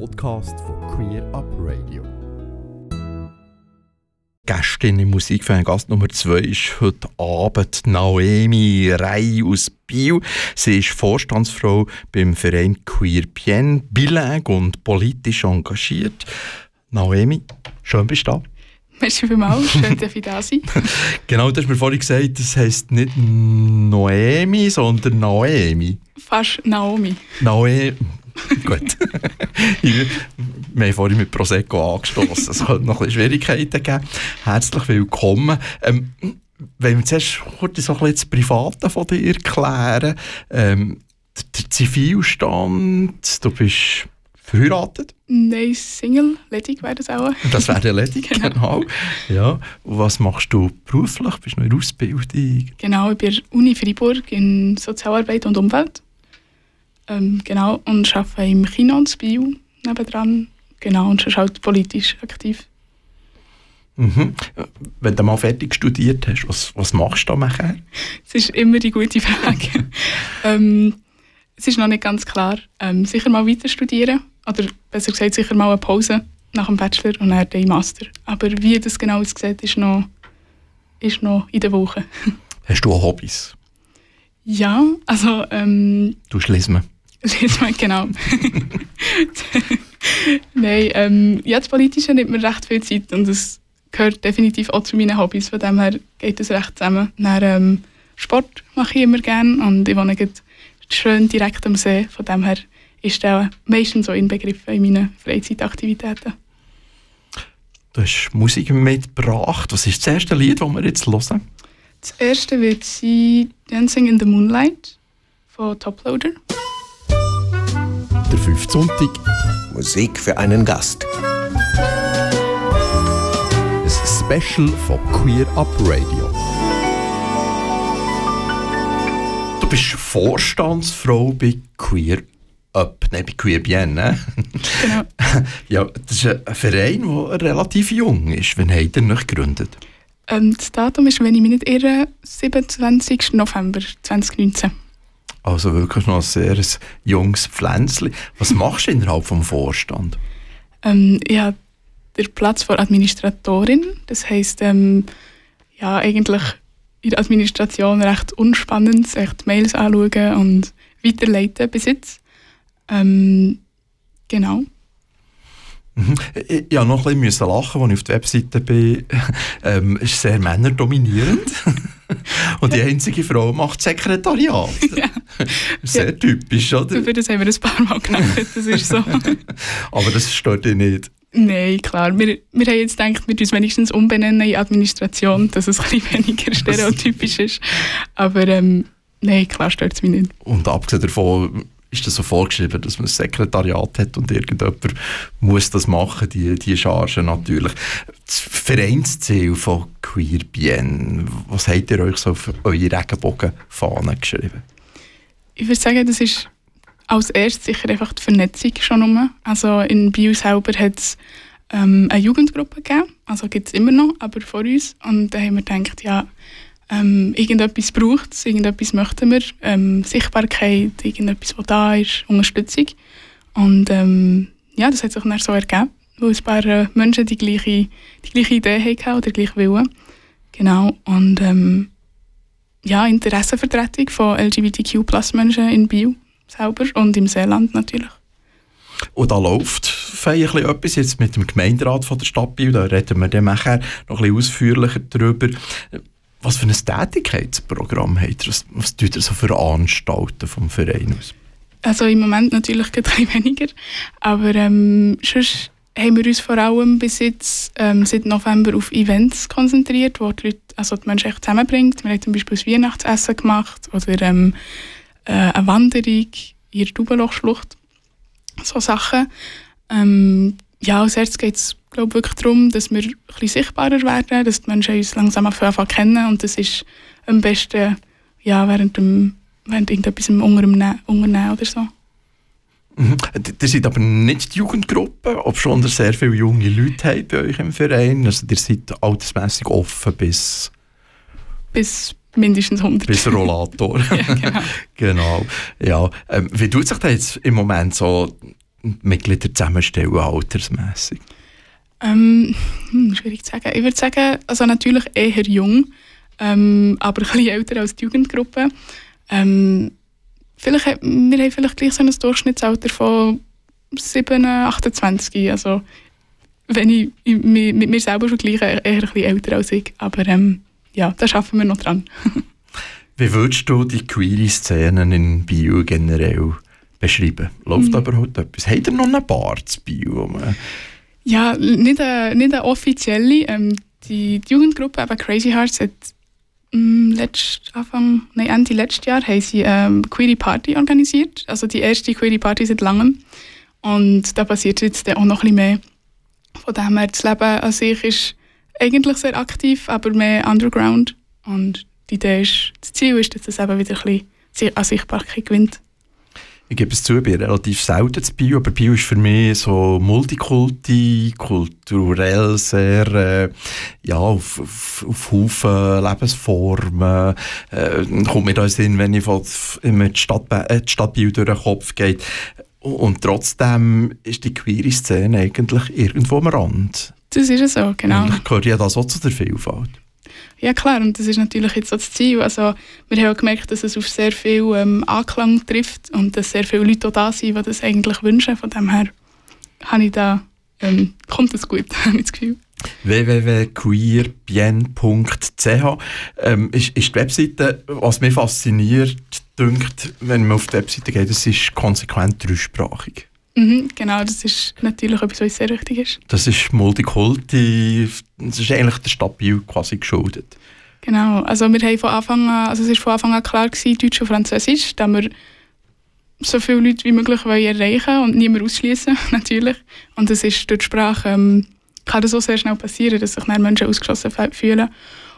Podcast von Queer Up Radio. Gästin im Musikfan Gast Nummer 2 ist heute Abend Naomi Rey aus Biel. Sie ist Vorstandsfrau beim Verein Queer Bien, bilingue und politisch engagiert. Naomi, schön bist du da. Merci vielmals, schön, dass ich da sein Genau, du hast mir vorhin gesagt, das heisst nicht Noemi, sondern Naomi. Fast Naomi. Naomi. Gut. wir haben vorhin mit Prosecco angestoßen. Es könnte noch ein bisschen Schwierigkeiten geben. Herzlich willkommen. Ähm, wenn wir zuerst kurz so ein bisschen das Private von dir erklären. Ähm, der Zivilstand, du bist verheiratet? Nein, Single, ledig wäre das auch. Das wäre ledig, genau. genau. Ja. Und was machst du beruflich? Bist du noch in der Ausbildung? Genau, ich bin Uni Freiburg in Sozialarbeit und Umwelt. Ähm, genau, und arbeite im Kino und Bio nebendran. Genau, und schon halt politisch aktiv. Mhm. Wenn du mal fertig studiert hast, was, was machst du da nachher? Das ist immer die gute Frage. ähm, es ist noch nicht ganz klar. Ähm, sicher mal weiter studieren oder besser gesagt sicher mal eine Pause nach dem Bachelor und dann den Master. Aber wie das genau aussieht, ist noch, ist noch in der Woche. Hast du auch Hobbys? Ja, also... Ähm, du. Lesen, genau. Nein, ähm, ja, das Politische nimmt mir recht viel Zeit und es gehört definitiv auch zu meinen Hobbys. Von dem her geht es recht zusammen. Dann, ähm, Sport mache ich immer gerne und ich wohne schön direkt am See. Von dem her ist der meistens so inbegriffen in meinen Freizeitaktivitäten. Du hast Musik mitgebracht. Was ist das erste Lied, das wir jetzt hören? Das erste wird sein Dancing in the Moonlight von Toploader. Der fünfte Sonntag. Musik für einen Gast. Ein Special von Queer Up Radio. Du bist Vorstandsfrau bei Queer Up, nein, bei Queer Bien, ne? Genau. ja, das ist ein Verein, der relativ jung ist. Wann habt ihr ihn gegründet? Ähm, das Datum ist, wenn ich mich nicht irre, 27. November 2019. Also wirklich noch ein sehr junges Pflänzchen. Was machst du innerhalb des Vorstand? Ähm, ich habe den Platz für Administratorin. Das heisst, ähm, ja, eigentlich in der Administration recht unspannend, echt Mails anschauen und weiterleiten bis jetzt. Ähm, genau. Mhm. Ich musste noch ein bisschen lachen, als ich auf der Webseite bin. ähm, ist sehr männerdominierend. Und die einzige Frau macht Sekretariat. Ja. Sehr ja. typisch, oder? Über das haben wir ein paar Mal genannt, das ist so. Aber das stört dich nicht? Nein, klar. Wir, wir haben jetzt gedacht, wir uns wenigstens umbenennen in Administration, dass es ein bisschen weniger stereotypisch ist. Aber ähm, nein, klar stört es mich nicht. Und abgesehen davon ist das so vorgeschrieben, dass man ein Sekretariat hat und irgendjemand muss das machen, die, die Charge natürlich. Das Vereinsziel von Queer Bien, was habt ihr euch so auf eure Regenbogenfahne geschrieben? Ich würde sagen, das ist als erstes sicher einfach die Vernetzung schon um. Also in Bio selber hat es ähm, eine Jugendgruppe gegeben, also gibt es immer noch, aber vor uns. Und da haben wir gedacht, ja, ähm, irgendetwas braucht es, irgendetwas möchten wir, ähm, Sichtbarkeit, irgendetwas, was da ist, Unterstützung. Und ähm, ja, das hat sich dann so ergeben, weil ein paar äh, Menschen die gleiche, die gleiche Idee hatten oder gleich Willen. Genau, und ähm, ja, Interessenvertretung von LGBTQ-Plus-Menschen in Bio selber und im Seeland natürlich. Und da läuft feierlich etwas jetzt mit dem Gemeinderat von der Stadt Biel, da reden wir dann nachher noch ein bisschen ausführlicher darüber. Was für ein Tätigkeitsprogramm habt ihr? Was, was tut ihr so für Anstalten vom Verein aus? Also im Moment natürlich ein bisschen weniger, aber ähm, sonst haben wir uns vor allem bis jetzt ähm, seit November auf Events konzentriert, wo die Leute, also die Menschen echt zusammenbringt. Wir haben zum Beispiel das Weihnachtsessen gemacht oder ähm, äh, eine Wanderung in der Dubenlochschlucht. So Sachen. Ähm, ja, als erstes geht es glaube wirklich darum, dass wir ein bisschen sichtbarer werden, dass die Menschen uns langsam anfangen kennen und das ist am besten ja, während, dem, während irgendetwas Unternehmen oder so. Mhm. Ihr seid aber nicht die Jugendgruppe, ob schon sehr viele junge Leute habt bei euch im Verein. Also ihr seid altersmässig offen bis... Bis mindestens 100. Bis Rollator. ja, genau. genau. Ja. Ähm, wie tut sich das jetzt im Moment so Mitglieder zusammenstellen, altersmässig? Ähm, hm, schwierig zu sagen. Ich würde sagen, also natürlich eher jung, ähm, aber ein bisschen älter als die Jugendgruppe. Ähm, vielleicht, wir haben vielleicht gleich so ein Durchschnittsalter von 7, 28. Also, wenn ich, ich mit mir selber vergleiche, eher ein bisschen älter als ich. Aber ähm, ja, da arbeiten wir noch dran. Wie würdest du die queere Szenen in Bio generell beschreiben? Läuft mhm. aber heute etwas? Habt ihr noch eine Bar zu Bio? Ja, nicht eine, nicht eine offizielle. Ähm, die, die Jugendgruppe, eben Crazy Hearts, hat ähm, letzt, Anfang, nein, Ende letztes Jahr haben sie ähm, Query Party organisiert. Also die erste Query Party seit langem. Und da passiert jetzt auch noch ein bisschen mehr. Von dem her, das Leben an sich ist eigentlich sehr aktiv, aber mehr underground. Und die Idee ist, das Ziel ist, dass es eben wieder ein bisschen an Sichtbarkeit gewinnt ich gebe es zu, ich bin relativ selten zu Bio, aber Bio ist für mich so multikulti, kulturell sehr, äh, ja, auf, auf, auf Haufen Lebensformen. Äh, kommt mir da Sinn, wenn ich von, die Stadt, äh, die Stadt Bio durch den Kopf geht. Und trotzdem ist die queere Szene eigentlich irgendwo am Rand. Das ist es so, genau. Eigentlich gehört ja das auch zu der Vielfalt. Ja klar, und das ist natürlich jetzt das Ziel. Also, wir haben gemerkt, dass es auf sehr viel ähm, Anklang trifft und dass sehr viele Leute da sind, die das eigentlich wünschen. Von dem her habe ich da, ähm, kommt es gut, habe ich das Gefühl www.queerbien.ch ähm, ist, ist die Webseite, was mich fasziniert, dünkt, wenn man auf die Webseite geht, es ist konsequent dreisprachig. Mhm, genau, das ist natürlich etwas, was sehr wichtig ist. Das ist Multikulti, das ist eigentlich der Stadt Biel quasi geschuldet. Genau, also wir haben von Anfang an, also es ist von Anfang an klar gewesen, Deutsch und Französisch, da wir so viele Leute wie möglich erreichen und niemand ausschließen natürlich. Und das ist durch die Sprache, ähm, kann das so sehr schnell passieren, dass sich Menschen ausgeschlossen fühlen.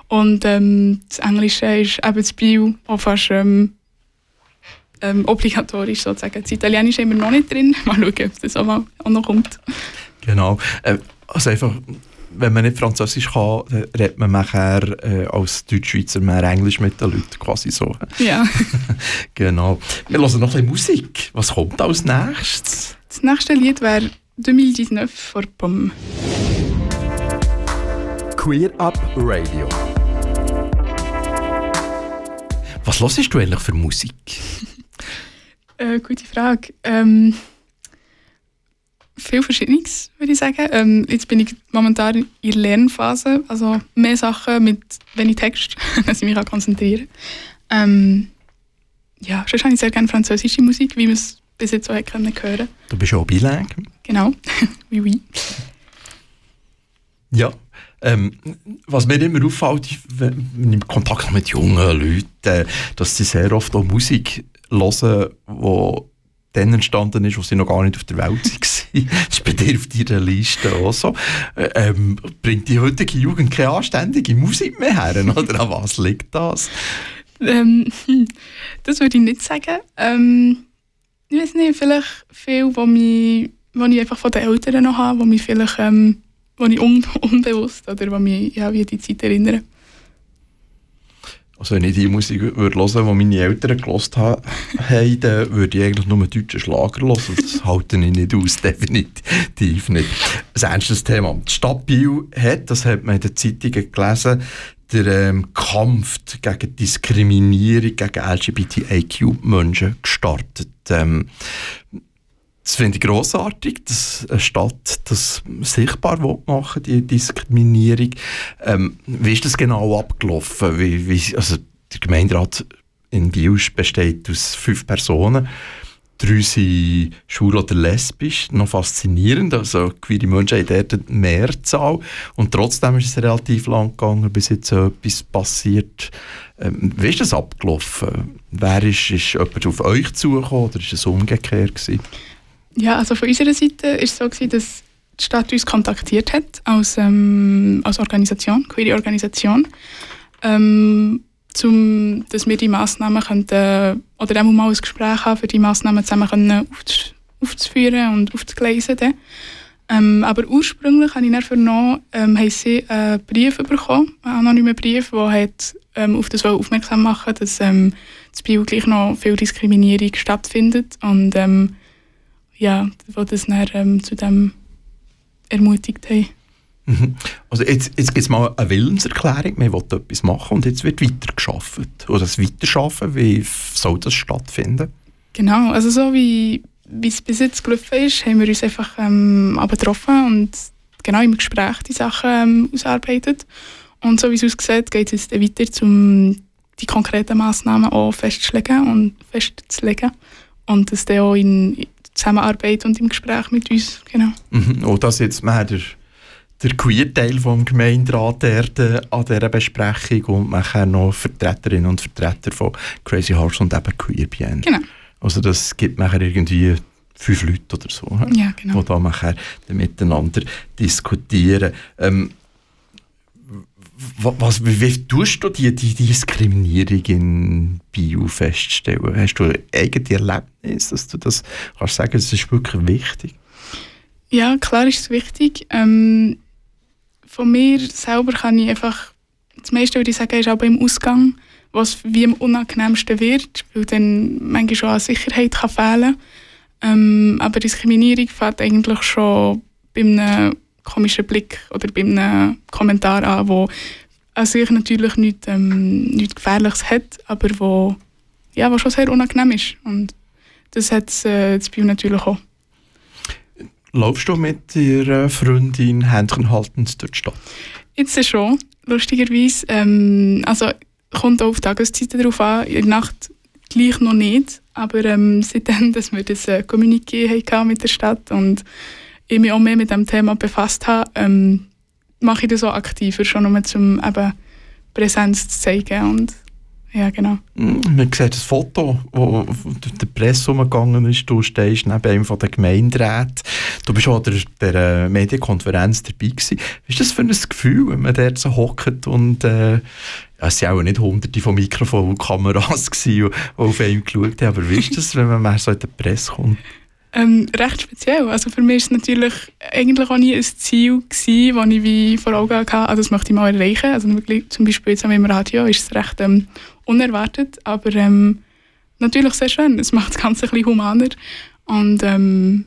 Und ähm, das Englische ist eben das Bio auch fast ähm, ähm, obligatorisch sozusagen. Das Italienische haben wir noch nicht drin. Mal schauen, ob das auch, auch noch kommt. Genau. Äh, also einfach, wenn man nicht Französisch kann, dann redet man nachher äh, als Deutschschweizer mehr Englisch mit den Leuten, quasi so. Ja. genau. Wir hören noch ein bisschen Musik. Was kommt als nächstes? Das nächste Lied wäre 2019 von POM. Queer Up Radio. Was hörst du eigentlich für Musik? Äh, gute Frage. Ähm, viel Verschiedenes, würde ich sagen. Ähm, jetzt bin ich momentan in der Lernphase, also mehr Sachen mit wenig Text, dass ich mich konzentrieren kann. Ähm, ja, sonst habe ich sehr gerne französische Musik, wie man es bis jetzt auch hören können. Du bist auch bilingue. Genau, oui, oui. Ja, ähm, was mir immer auffällt, wenn ich im Kontakt mit jungen Leuten, dass sie sehr oft auch Musik hören, die dann entstanden ist, wo sie noch gar nicht auf der Welt waren. das auf deiner Liste auch so. Ähm, bringt die heutige Jugend keine anständige Musik mehr her? Oder an was liegt das? Ähm, das würde ich nicht sagen. Ähm, ich weiß nicht, vielleicht viel, was ich, ich einfach von den Eltern noch habe, was mich vielleicht ähm, ich un unbewusst oder was mich ja, wie die Zeit erinnern. Also wenn ich die Musik würde hören, die meine Eltern gelost haben, dann würde ich eigentlich nur deutschen Schlager hören. Das halte ich nicht aus, definitiv nicht. Ein ernstes Thema. Die Stadt Biel hat, das hat man in den Zeitungen gelesen, der ähm, Kampf gegen Diskriminierung gegen LGBTIQ-Menschen gestartet. Ähm, das finde ich grossartig, dass eine Stadt das sichtbar machen die Diskriminierung. Ähm, wie ist das genau abgelaufen? Wie, wie, also der Gemeinderat in Biel besteht aus fünf Personen. Drei sind schwul oder lesbisch, noch faszinierend. Also queere Menschen haben dort eine Mehrzahl. Und trotzdem ist es relativ lang gegangen, bis jetzt so etwas passiert. Ähm, wie ist das abgelaufen? Wer ist, ist jemand auf euch zugekommen oder ist es umgekehrt gewesen? Ja, also von unserer Seite ist es so gewesen, dass die Stadt uns kontaktiert hat als, ähm, als Organisation, queere Organisation, ähm, zum, dass wir die Massnahmen könnten, oder auch mal ein Gespräch haben, für die Massnahmen zusammen können aufzuführen und aufzugleisen. Ähm, aber ursprünglich habe ich dann vernommen, ähm, haben sie einen Brief bekommen, einen anonymen Brief, der hat, ähm, auf das aufmerksam machen dass ähm, das Bio gleich noch viel Diskriminierung stattfindet und ähm, ja, die das dann ähm, zu dem ermutigt haben. Mhm. Also jetzt, jetzt gibt es mal eine Willenserklärung, man will etwas machen und jetzt wird weitergeschafft. Oder das Weiterschaffen, wie soll das stattfinden? Genau, also so wie, wie es bis jetzt gelaufen ist, haben wir uns einfach ähm, getroffen und genau im Gespräch die Sachen ähm, ausarbeitet. Und so wie es aussieht, geht es jetzt weiter, um die konkreten Massnahmen auch festzulegen und festzulegen. Und das dann auch in Zusammenarbeit und im Gespräch mit uns, genau. Mhm. Und das jetzt mehr der, der Queer-Teil vom Gemeinderat der, an dieser Besprechung und nachher noch Vertreterinnen und Vertreter von Crazy Horse und eben Queer Bien. Genau. Also das gibt nachher irgendwie fünf Leute oder so, ja, genau. die da nachher miteinander diskutieren. Ähm, was, wie, tust du die, die Diskriminierung in Bio feststellen? Hast du ein eigenes Erlebnis, dass du das kannst sagen, das ist wirklich wichtig? Ja, klar ist es wichtig. Ähm, von mir selber kann ich einfach, das meiste würde ich sagen, ist aber im Ausgang, was wie am unangenehmsten wird, weil dann manchmal schon an Sicherheit kann fehlen ähm, Aber Diskriminierung fängt eigentlich schon bei einem komischen Blick oder bei einem Kommentar an, wo an sich natürlich nichts, ähm, nichts Gefährliches hat, aber wo, ja, wo schon sehr unangenehm ist. Und das hat es äh, das Bio natürlich auch. Laufst du mit ihrer Freundin Händchen haltend durch die Stadt? Jetzt schon, lustigerweise. Ähm, also kommt auch auf Tageszeiten darauf an, in der Nacht gleich noch nicht, aber ähm, seitdem, dass wir das äh, Communiqué hatten mit der Stadt und ich mich auch mehr mit dem Thema befasst habe, ähm, mache ich das auch aktiver, schon um zum eben Präsenz zu zeigen und ja, genau. Mm, man sieht das Foto, das durch die Presse umgegangen ist. Du stehst neben einem der Gemeinderäten. Du bist auch an der, der Medienkonferenz dabei gewesen. Was ist das für ein Gefühl, wenn man dort so hockt und äh, es waren auch nicht hunderte von Mikrofonen und Kameras, gewesen, die auf einen geschaut haben, aber wie ist das, wenn man mehr so in die Presse kommt? Ähm, recht speziell. Also für mich war es natürlich eigentlich auch nie ein Ziel, das ich wie vor Augen hatte, also das möchte ich mal erreichen. Also zum Beispiel jetzt im Radio ist es recht ähm, unerwartet, aber ähm, natürlich sehr schön. Es macht das Ganze ein bisschen humaner. Und ähm,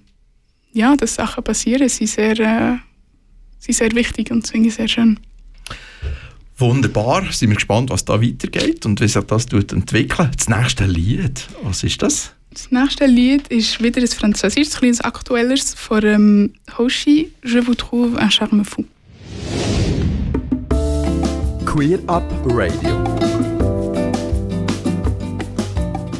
ja, dass Sachen passieren, sind sehr, äh, sind sehr wichtig und ich sehr schön. Wunderbar, sind wir gespannt, was da weitergeht und wie sich das entwickelt. Das nächste Lied, was ist das? Das nächste Lied ist wieder ein französisches, ein aktuelles von ähm, Hoshi, Je vous trouve un charme fou. Queer Up Radio.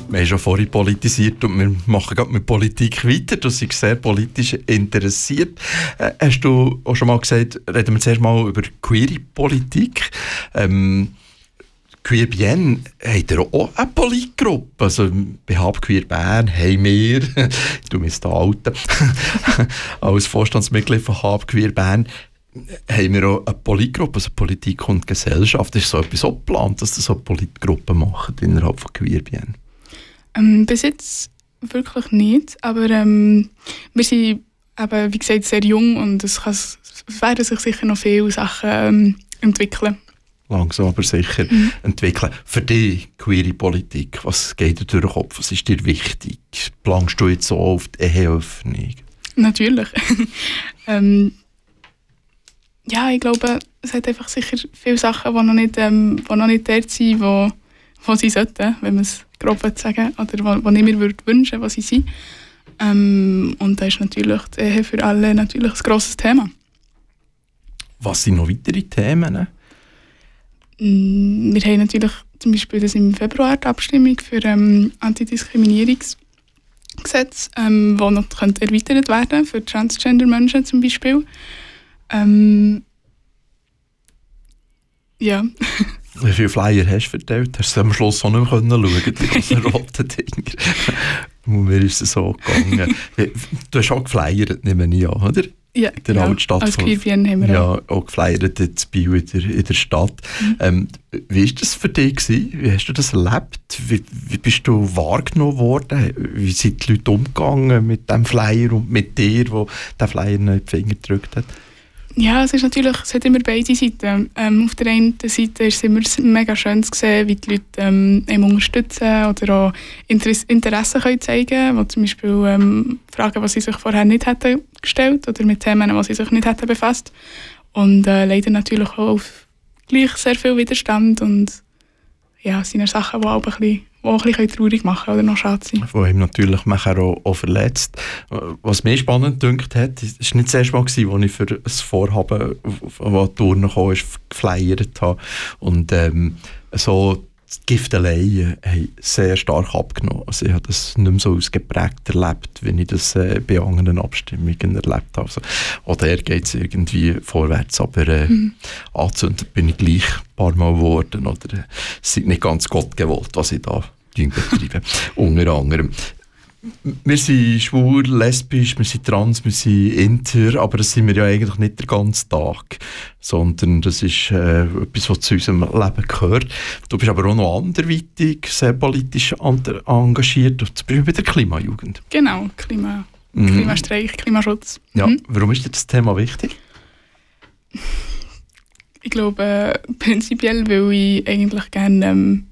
Wir haben schon vorhin politisiert und wir machen gerade mit Politik weiter. Du bist sehr politisch interessiert. Äh, hast du auch schon mal gesagt, reden wir zuerst mal über queere Politik. Ähm, Queer Bien er auch eine Politgruppe. Also bei Hab Queer Bern haben wir, du bist da Alte, als Vorstandsmitglied von Hab Queer Bern, haben wir auch eine Politgruppe, also Politik und Gesellschaft. Ist so etwas so geplant, dass das so Politgruppen machen innerhalb von Queer Bien? Ähm, bis jetzt wirklich nicht, aber ähm, wir sind eben, wie gesagt, sehr jung und es, es werden sich sicher noch viele Sachen ähm, entwickeln langsam aber sicher mhm. entwickeln. Für die queere Politik, was geht dir durch den Kopf? Was ist dir wichtig? Planst du jetzt so auf die Eheöffnung? Natürlich. ähm, ja, ich glaube, es hat einfach sicher viele Sachen, die noch nicht, ähm, die noch nicht dort sind, wo, wo sie sollten, wenn man es grob sagen oder wo, wo ich mir würde wünschen, was sie sind. Ähm, und da ist natürlich die Ehe für alle natürlich ein grosses Thema. Was sind noch weitere Themen? Mm, wir haben natürlich zum Beispiel das im Februar die Abstimmung für ähm, Antidiskriminierungsgesetz, ähm, wo noch könnte erweitert werden für Transgender-Menschen zum Beispiel. Ähm, ja. Wie viele Flyer hast du verteilt? Hast du am Schluss auch nicht mehr schauen können, die roten Dinger? Mir ist es so gegangen. Du hast auch geflyert, nehme ich an, oder? Ja, in der ja, Altstadt. Als Queerbian haben wir ja, auch. geflyert in Bio in der, in der Stadt. Mhm. Ähm, wie war das für dich? Gewesen? Wie hast du das erlebt? Wie, wie bist du wahrgenommen worden? Wie sind die Leute umgegangen mit dem Flyer und mit dir, wo der Flyer in die Finger gedrückt hat? Ja, es ist natürlich, es hat immer beide Seiten. Ähm, auf der einen Seite ist es immer mega schön zu sehen, wie die Leute ähm, unterstützen oder auch Interesse, Interesse können zeigen können, zum Beispiel ähm, Fragen, die sie sich vorher nicht hätten gestellt oder mit Themen, die sie sich nicht hätten befasst. Und äh, leider natürlich auch auf gleich sehr viel Widerstand und ja, es sind Sachen, die auch ein bisschen die auch ein bisschen traurig machen oder noch schade sind. Die ihm natürlich auch, auch verletzt. Was mir spannend dünkt hat, es war nicht das erste Mal, als ich für ein Vorhaben, das Turnen kam, geflyert habe. Und ähm, so die Gifteleien haben sehr stark abgenommen. Also ich habe das nicht mehr so ausgeprägt erlebt, wie ich das äh, bei anderen Abstimmungen erlebt habe. Also, auch der geht es irgendwie vorwärts, aber äh, mhm. angezündet bin ich gleich ein paar Mal geworden. Oder äh, es ist nicht ganz Gott gewollt, was ich da betreibe. Unter anderem wir sind schwul, lesbisch, wir sind trans, wir sind inter, aber das sind wir ja eigentlich nicht den ganzen Tag, sondern das ist äh, etwas, was zu unserem Leben gehört. Du bist aber auch noch anderweitig sehr politisch engagiert, zum Beispiel bei der Klimajugend. Genau, Klima, mhm. Klimastreik, Klimaschutz. Ja, mhm. warum ist dir das Thema wichtig? Ich glaube, äh, prinzipiell, weil ich eigentlich gerne ähm,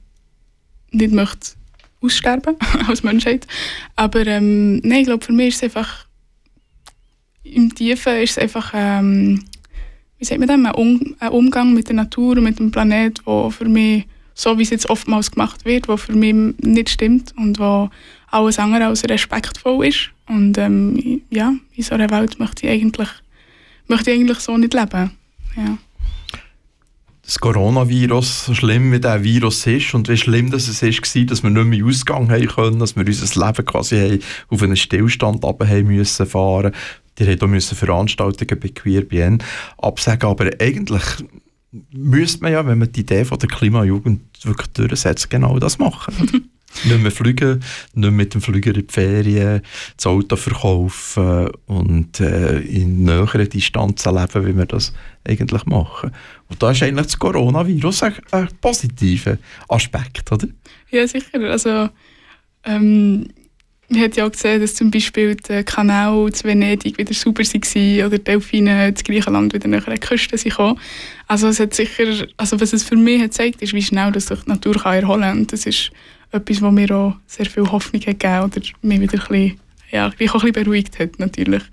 nicht möchte aussterben als Menschheit. Aber ähm, nein, ich glaube, für mich ist es einfach, im Tiefen ist es einfach, ähm, wie sagt man das, ein, um ein, Umgang mit der Natur und mit dem Planet, wo für mich, so wie es jetzt oftmals gemacht wird, wo für mich nicht stimmt und wo alles andere als respektvoll ist. Und ähm, ja, in so einer Welt möchte ich eigentlich, möchte ich eigentlich so nicht leben. Ja das Coronavirus, so schlimm wie der Virus ist und wie schlimm dass es ist, war, dass wir nicht mehr Ausgang haben können, dass wir unser Leben quasi auf einen Stillstand haben müssen fahren. Die haben müssen Veranstaltungen bei QueerBN absagen, aber eigentlich müsste man ja, wenn man die Idee von der Klimajugend wirklich durchsetzt, genau das machen. nicht mehr fliegen, nicht mehr mit dem Flüger in die Ferien, das Auto verkaufen und äh, in näheren Distanzen leben, wie wir das eigentlich machen. Und da ist eigentlich das Coronavirus ein, ein positiver Aspekt, oder? Ja, sicher. Also, ähm, man hat ja auch gesehen, dass zum Beispiel der Kanal zu Venedig wieder sauber war oder Delfine zu Griechenland wieder nach der Küste sind Also es hat sicher, also was es für mich hat gezeigt, ist, wie schnell das sich die Natur kann erholen kann. Etwas, was mir auch sehr viel Hoffnung hat gegeben oder mich wieder ein bisschen, ja, mich auch ein bisschen beruhigt hat, natürlich.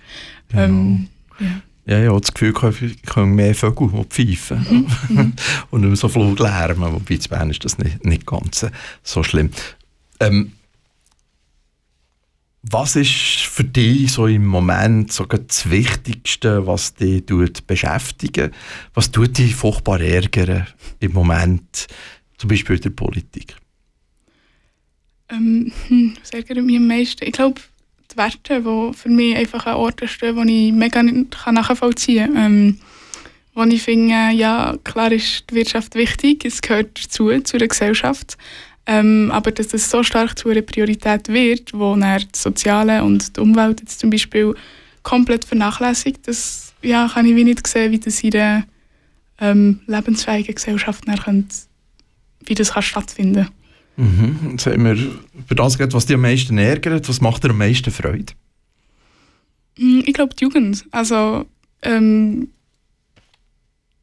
Genau. Ähm, ja. Ja, ja, das Gefühl, ich kann mehr Vögel pfeifen mhm. mhm. und nicht mehr so Flug lärmen, wobei in Bern ist das nicht, nicht ganz so schlimm. Ähm, was ist für dich so im Moment so das Wichtigste, was dich beschäftigt? Was tut dich furchtbar ärgern im Moment, zum Beispiel in der Politik? Ähm, hm, was ärgert mich am meisten? Ich glaube, die Werte, die für mich einfach an Orten stehen, die ich mega nicht nachvollziehen kann. Ähm, wo ich finde, ja, klar ist die Wirtschaft wichtig, es gehört dazu, zu der Gesellschaft. Ähm, aber dass das so stark zu einer Priorität wird, wo dann das Soziale und die Umwelt jetzt zum Beispiel komplett vernachlässigt, das ja, kann ich wie nicht sehen, wie das in einer ähm, lebensfähigen Gesellschaft dann wie das kann stattfinden kann. Mhm. Jetzt haben wir über das geredet, was dich am meisten ärgert. Was macht dir am meisten Freude? Mm, ich glaube, die Jugend. Also, ähm,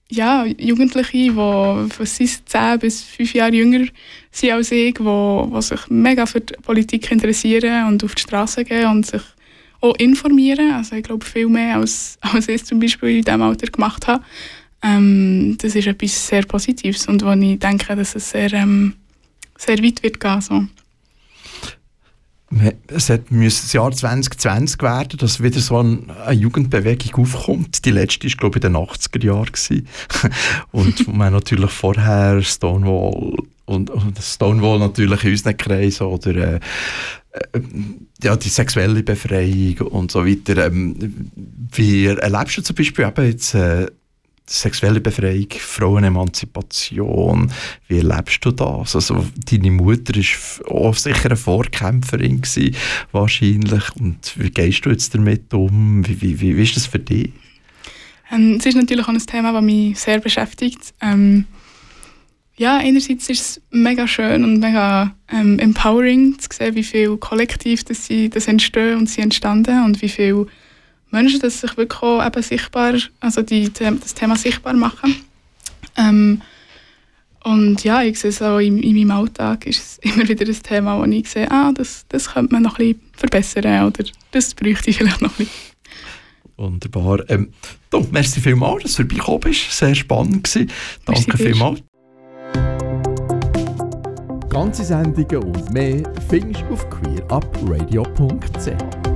ja, Jugendliche, die von 10 bis 5 Jahre jünger sind als ich, die, die sich mega für die Politik interessieren und auf die Straße gehen und sich auch informieren. Also ich glaube, viel mehr, als, als ich zum Beispiel in diesem Alter gemacht habe. Ähm, das ist etwas sehr Positives und wo ich denke, dass es sehr ähm, sehr weit wird gehen. So. Es müsste das Jahr 2020 werden, dass wieder so eine, Jugendbewegung aufkommt. Die letzte war, glaube ich, in den 80er Jahren. und haben natürlich vorher Stonewall und, und Stonewall natürlich in unseren Kreisen oder äh, äh, ja, die sexuelle Befreiung und so weiter. Ähm, wie erlebst du zum Beispiel eben jetzt äh, sexuelle Befreiung, Frauenemanzipation. Wie erlebst du das? Also, deine Mutter war auch sicher eine Vorkämpferin gewesen, wahrscheinlich. Und wie gehst du jetzt damit um? Wie, wie, wie, wie ist das für dich? Ähm, es ist natürlich auch ein Thema, das mich sehr beschäftigt. Ähm, ja, einerseits ist es mega schön und mega ähm, empowering zu sehen, wie viel Kollektiv das, sie, das entstehen und sie entstanden und wie viel Menschen, dass sich wirklich auch eben sichtbar, also die, das Thema sichtbar machen. Ähm, und ja, ich sehe es auch in, in, meinem Alltag ist es immer wieder ein Thema, wo ich sehe, ah, das, das könnte man noch ein bisschen verbessern oder das bräuchte ich vielleicht noch ein bisschen. Wunderbar. Ähm, du, merci vielmals, dass du vorbeigekommen bist. Sehr spannend gewesen. Danke vielmals. Ganze Sendungen und mehr findest du auf queerupradio.ch.